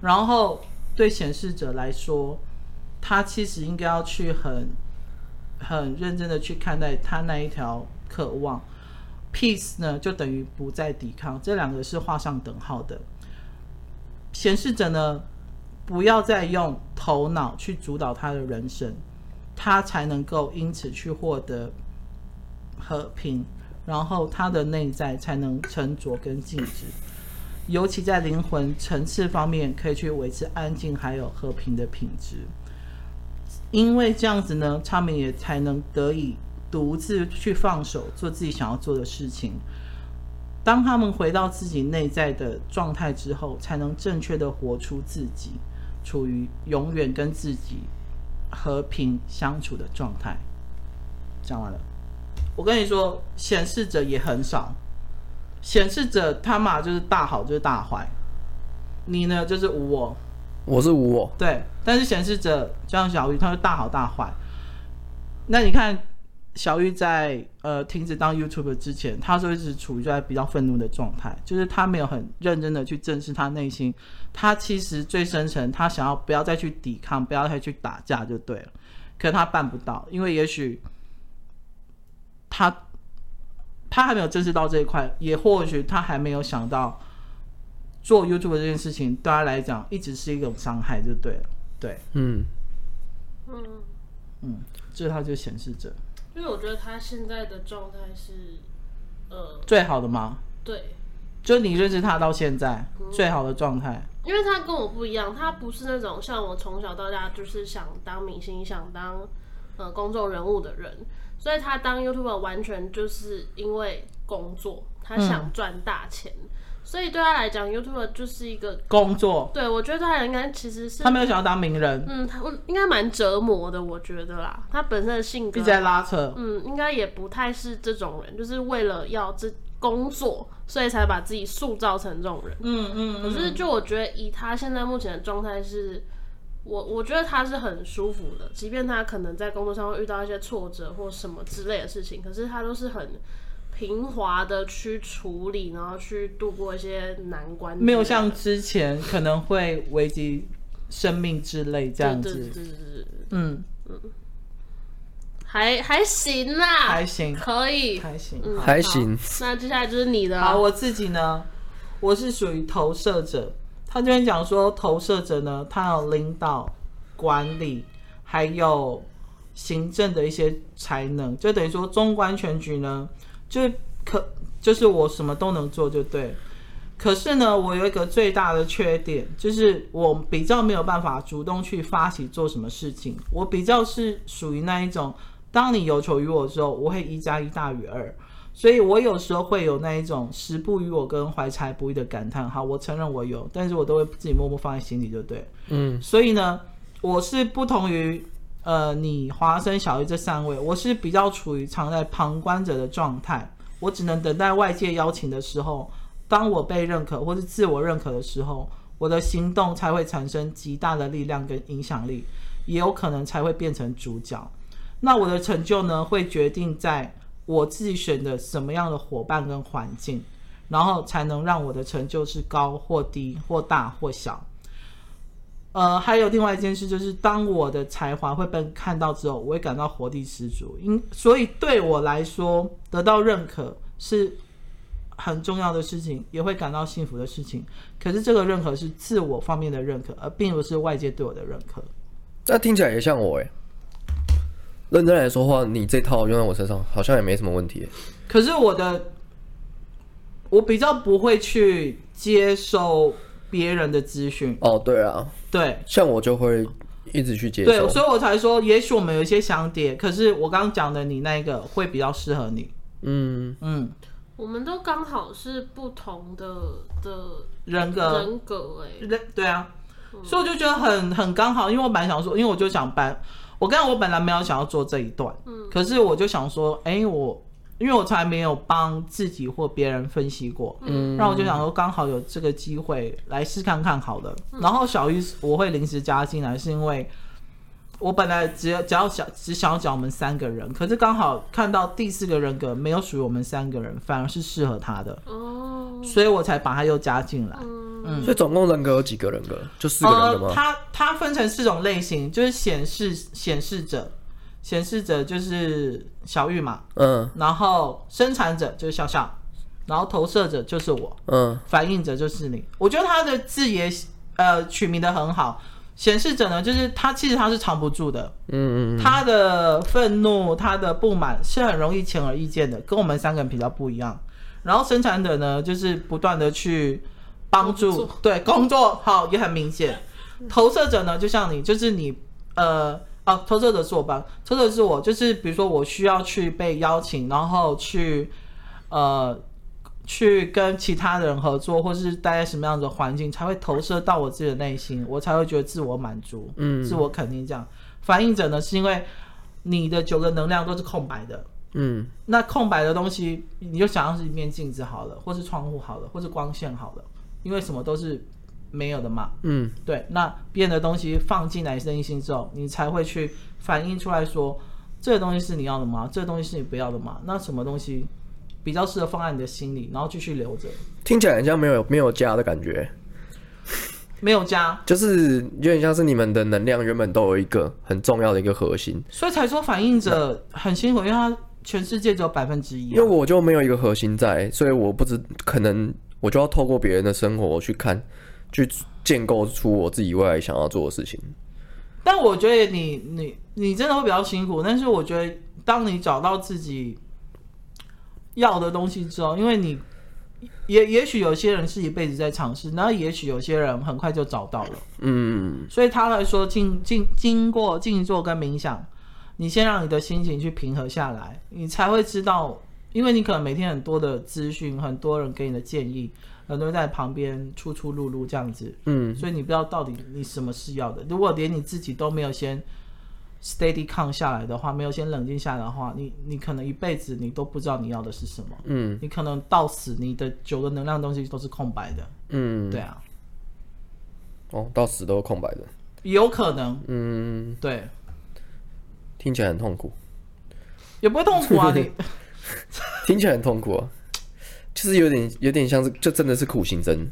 Speaker 3: 然后对显示者来说，他其实应该要去很。很认真的去看待他那一条渴望，peace 呢就等于不再抵抗，这两个是画上等号的。显示者呢，不要再用头脑去主导他的人生，他才能够因此去获得和平，然后他的内在才能沉着跟静止，尤其在灵魂层次方面，可以去维持安静还有和平的品质。因为这样子呢，他们也才能得以独自去放手，做自己想要做的事情。当他们回到自己内在的状态之后，才能正确的活出自己，处于永远跟自己和平相处的状态。讲完了，我跟你说，显示者也很少，显示者他嘛就是大好就是大坏，你呢就是无我。
Speaker 2: 我是无我，
Speaker 3: 对，但是显示者像小玉，他是大好大坏。那你看小玉在呃停止当 YouTube 之前，他就一直处于在比较愤怒的状态，就是他没有很认真的去正视他内心，他其实最深层，他想要不要再去抵抗，不要再去打架就对了。可他办不到，因为也许他他还没有正视到这一块，也或许他还没有想到。做 YouTube 这件事情对他来讲一直是一种伤害，就对了。对，嗯嗯嗯，这他就显示着。
Speaker 1: 因为我觉得他现在的状态是呃
Speaker 3: 最好的吗？
Speaker 1: 对，
Speaker 3: 就你认识他到现在、嗯、最好的状态。
Speaker 1: 因为他跟我不一样，他不是那种像我从小到大就是想当明星、想当呃公众人物的人，所以他当 YouTuber 完全就是因为工作，他想赚大钱。嗯所以对他来讲，YouTube 就是一个
Speaker 3: 工作。
Speaker 1: 对，我觉得他应该其实是
Speaker 3: 他没有想要当名人。
Speaker 1: 嗯，他应该蛮折磨的，我觉得啦。他本身的性格
Speaker 3: 一直在拉扯。
Speaker 1: 嗯，应该也不太是这种人，就是为了要这工作，所以才把自己塑造成这种人。嗯嗯。可是，就我觉得，以他现在目前的状态，是我我觉得他是很舒服的，即便他可能在工作上会遇到一些挫折或什么之类的事情，可是他都是很。平滑的去处理，然后去度过一些难关，
Speaker 3: 没有像之前可能会危及生命之类这样子。对对对对，嗯嗯，
Speaker 1: 还还行啦，
Speaker 3: 还行，
Speaker 1: 可以，
Speaker 3: 还行，
Speaker 1: 嗯、
Speaker 2: 还行。
Speaker 1: 那接下来就是你的。
Speaker 3: 好，我自己呢，我是属于投射者。他这边讲说，投射者呢，他有领导、管理，还有行政的一些才能，就等于说纵观全局呢。就是可，就是我什么都能做就对。可是呢，我有一个最大的缺点，就是我比较没有办法主动去发起做什么事情。我比较是属于那一种，当你有求于我的时候，我会一加一大于二。所以我有时候会有那一种时不与我跟怀才不遇的感叹。好，我承认我有，但是我都会自己默默放在心里就对。嗯，所以呢，我是不同于。呃，你华生、小玉这三位，我是比较处于常在旁观者的状态，我只能等待外界邀请的时候，当我被认可或是自我认可的时候，我的行动才会产生极大的力量跟影响力，也有可能才会变成主角。那我的成就呢，会决定在我自己选的什么样的伙伴跟环境，然后才能让我的成就是高或低或大或小。呃，还有另外一件事，就是当我的才华会被看到之后，我会感到活力十足。因所以对我来说，得到认可是很重要的事情，也会感到幸福的事情。可是这个认可是自我方面的认可，而并不是外界对我的认可。
Speaker 2: 那听起来也像我哎。认真来说话，你这套用在我身上好像也没什么问题。
Speaker 3: 可是我的，我比较不会去接受别人的资讯。
Speaker 2: 哦，对啊，
Speaker 3: 对，
Speaker 2: 像我就会一直去接受。
Speaker 3: 对，所以我才说，也许我们有一些相叠，可是我刚刚讲的你那个会比较适合你。嗯。嗯，
Speaker 1: 我们都刚好是不同的的
Speaker 3: 人格。
Speaker 1: 人格哎、欸，
Speaker 3: 人对啊，所以我就觉得很很刚好，因为我本来想说，因为我就想搬，我刚刚我本来没有想要做这一段，嗯，可是我就想说，哎、欸，我因为我从来没有帮自己或别人分析过，嗯，然后我就想说，刚好有这个机会来试看看好了，然后小玉我会临时加进来，是因为。我本来只要只要想只想要讲我们三个人，可是刚好看到第四个人格没有属于我们三个人，反而是适合他的哦，所以我才把他又加进来。嗯，
Speaker 2: 所以总共人格有几个人格？就四个人格吗？
Speaker 3: 他他分成四种类型，就是显示显示者，显示者就是小玉嘛，嗯，然后生产者就是笑笑，然后投射者就是我，嗯，反应者就是你。我觉得他的字也呃取名的很好。显示者呢，就是他其实他是藏不住的，嗯嗯，他的愤怒、他的不满是很容易显而易见的，跟我们三个人比较不一样。然后生产者呢，就是不断的去帮助，对工作好也很明显。投射者呢，就像你，就是你，呃，哦，投射者是我吧，投射者是我，就是比如说我需要去被邀请，然后去，呃。去跟其他人合作，或是待在什么样的环境，才会投射到我自己的内心，我才会觉得自我满足，嗯，自我肯定。这样，反应者呢，是因为你的九个能量都是空白的，嗯，那空白的东西，你就想象是一面镜子好了，或是窗户好了，或是光线好了，因为什么都是没有的嘛，嗯，对。那别人的东西放进来内心之后，你才会去反映出来说，这个东西是你要的吗？这个东西是你不要的吗？那什么东西？比较适合放在你的心里，然后继续留着。
Speaker 2: 听起来很像没有没有家的感觉，
Speaker 3: 没有家，
Speaker 2: 就是有点像是你们的能量原本都有一个很重要的一个核心，
Speaker 3: 所以才说反映者很辛苦，因为他全世界只有百分之一。
Speaker 2: 因为我就没有一个核心在，所以我不知可能我就要透过别人的生活去看，去建构出我自己未来想要做的事情。
Speaker 3: 但我觉得你你你真的会比较辛苦，但是我觉得当你找到自己。要的东西之后，因为你也也许有些人是一辈子在尝试，然后也许有些人很快就找到了。嗯，所以他来说，经经经过静坐跟冥想，你先让你的心情去平和下来，你才会知道，因为你可能每天很多的资讯，很多人给你的建议，很多人在旁边出出入入这样子。嗯，所以你不知道到底你什么是要的。如果连你自己都没有先。Steady 抗下来的话，没有先冷静下来的话，你你可能一辈子你都不知道你要的是什么。嗯，你可能到死，你的九个能量东西都是空白的。嗯，对啊。
Speaker 2: 哦，到死都是空白的。
Speaker 3: 有可能。嗯，对。
Speaker 2: 听起来很痛苦。
Speaker 3: 也不会痛苦啊，你。
Speaker 2: 听起来很痛苦啊，就是有点有点像是，就真的是苦行僧。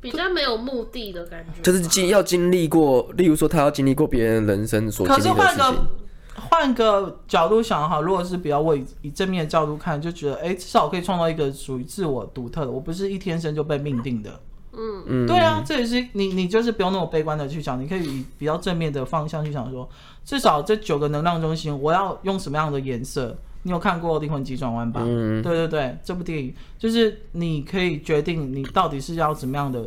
Speaker 1: 比较没有目的的感觉，
Speaker 2: 就是经要经历过，例如说他要经历过别人人生所经历的事情。可是换个
Speaker 3: 换个角度想哈，如果是比较为以正面的角度看，就觉得哎、欸，至少我可以创造一个属于自我独特的。我不是一天生就被命定的。嗯嗯，对啊，这也是你你就是不用那么悲观的去想，你可以以比较正面的方向去想说，至少这九个能量中心，我要用什么样的颜色？你有看过《灵魂急转弯》吧？嗯，对对对，这部电影就是你可以决定你到底是要怎么样的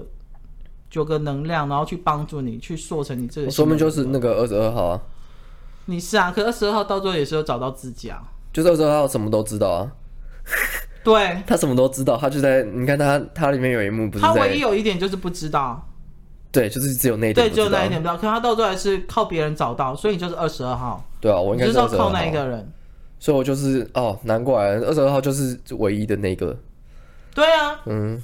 Speaker 3: 九个能量，然后去帮助你去塑成你这个。
Speaker 2: 说明就是那个二十二号啊。
Speaker 3: 你是啊，可二十二号到最后也是有找到自己啊。
Speaker 2: 就是二十二号什么都知道啊。
Speaker 3: 对，
Speaker 2: 他什么都知道，他就在你看他他里面有一幕不是？
Speaker 3: 他唯一有一点就是不知道。
Speaker 2: 对，就是只有那一点。
Speaker 3: 对，只有那一点不知道。可是他到最后还是靠别人找到，所以你就是二十二号。
Speaker 2: 对啊，我应该是
Speaker 3: 要靠那一个人。
Speaker 2: 所以，我就是哦，难怪二十二号就是唯一的那个。
Speaker 3: 对啊，嗯，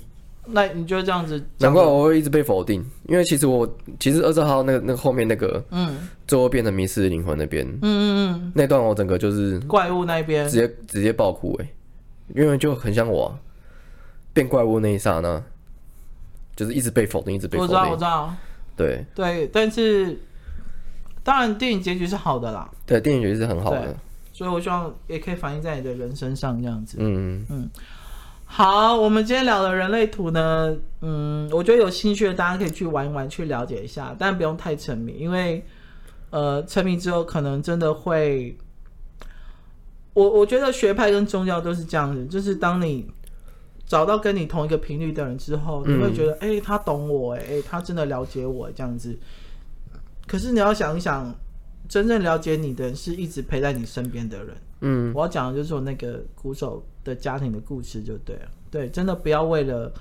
Speaker 3: 那你就这样子。
Speaker 2: 难怪我会一直被否定，因为其实我其实二十二号那个那个后面那个，嗯，最后变成迷失灵魂那边，嗯嗯嗯，那段我整个就是
Speaker 3: 怪物那边
Speaker 2: 直接直接爆哭哎、欸，因为就很像我变怪物那一刹那，就是一直被否定，一直被否定。
Speaker 3: 我知道，我知道。
Speaker 2: 对
Speaker 3: 对，但是当然电影结局是好的啦。
Speaker 2: 对，电影结局是很好的。
Speaker 3: 所以，我希望也可以反映在你的人身上，这样子。嗯嗯。好，我们今天聊的人类图呢，嗯，我觉得有兴趣的大家可以去玩一玩，去了解一下，但不用太沉迷，因为，呃，沉迷之后可能真的会，我我觉得学派跟宗教都是这样子，就是当你找到跟你同一个频率的人之后，你会觉得，哎、嗯欸，他懂我、欸，哎，他真的了解我，这样子。可是你要想一想，真正了解你的人是一直陪在你身边的人。嗯，我要讲的就是我那个鼓手的家庭的故事，就对了。对，真的不要为了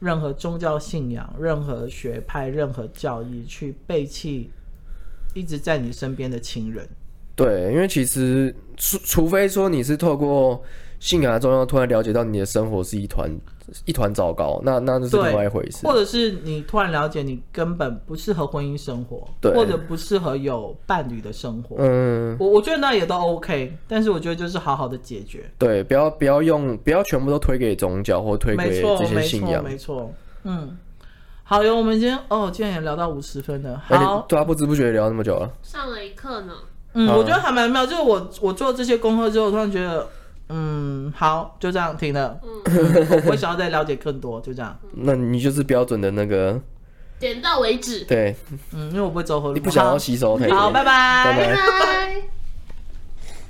Speaker 3: 任何宗教信仰、任何学派、任何教义去背弃一直在你身边的亲人。
Speaker 2: 对，因为其实除除非说你是透过信仰中央突然了解到你的生活是一团一团糟糕，那那就是另外一回事。
Speaker 3: 或者是你突然了解你根本不适合婚姻生活，对，或者不适合有伴侣的生活。嗯，我我觉得那也都 OK，但是我觉得就是好好的解决。
Speaker 2: 对，不要不要用不要全部都推给宗教或推给这些信仰。
Speaker 3: 没错，没错。嗯，好哟，我们今天哦，今天也聊到五十分了。好，
Speaker 2: 对啊，不知不觉聊那么久了，
Speaker 1: 上了一课呢。
Speaker 3: 嗯，我觉得还蛮妙，就是我我做这些功课之后，突然觉得，嗯，好，就这样停了。嗯，我不想要再了解更多，就这样。
Speaker 2: 那你就是标准的那个，
Speaker 1: 点到为止。
Speaker 2: 对，
Speaker 3: 嗯，因为我不会走火入魔。
Speaker 2: 你不想要吸收，
Speaker 3: 好，拜拜，
Speaker 2: 拜拜。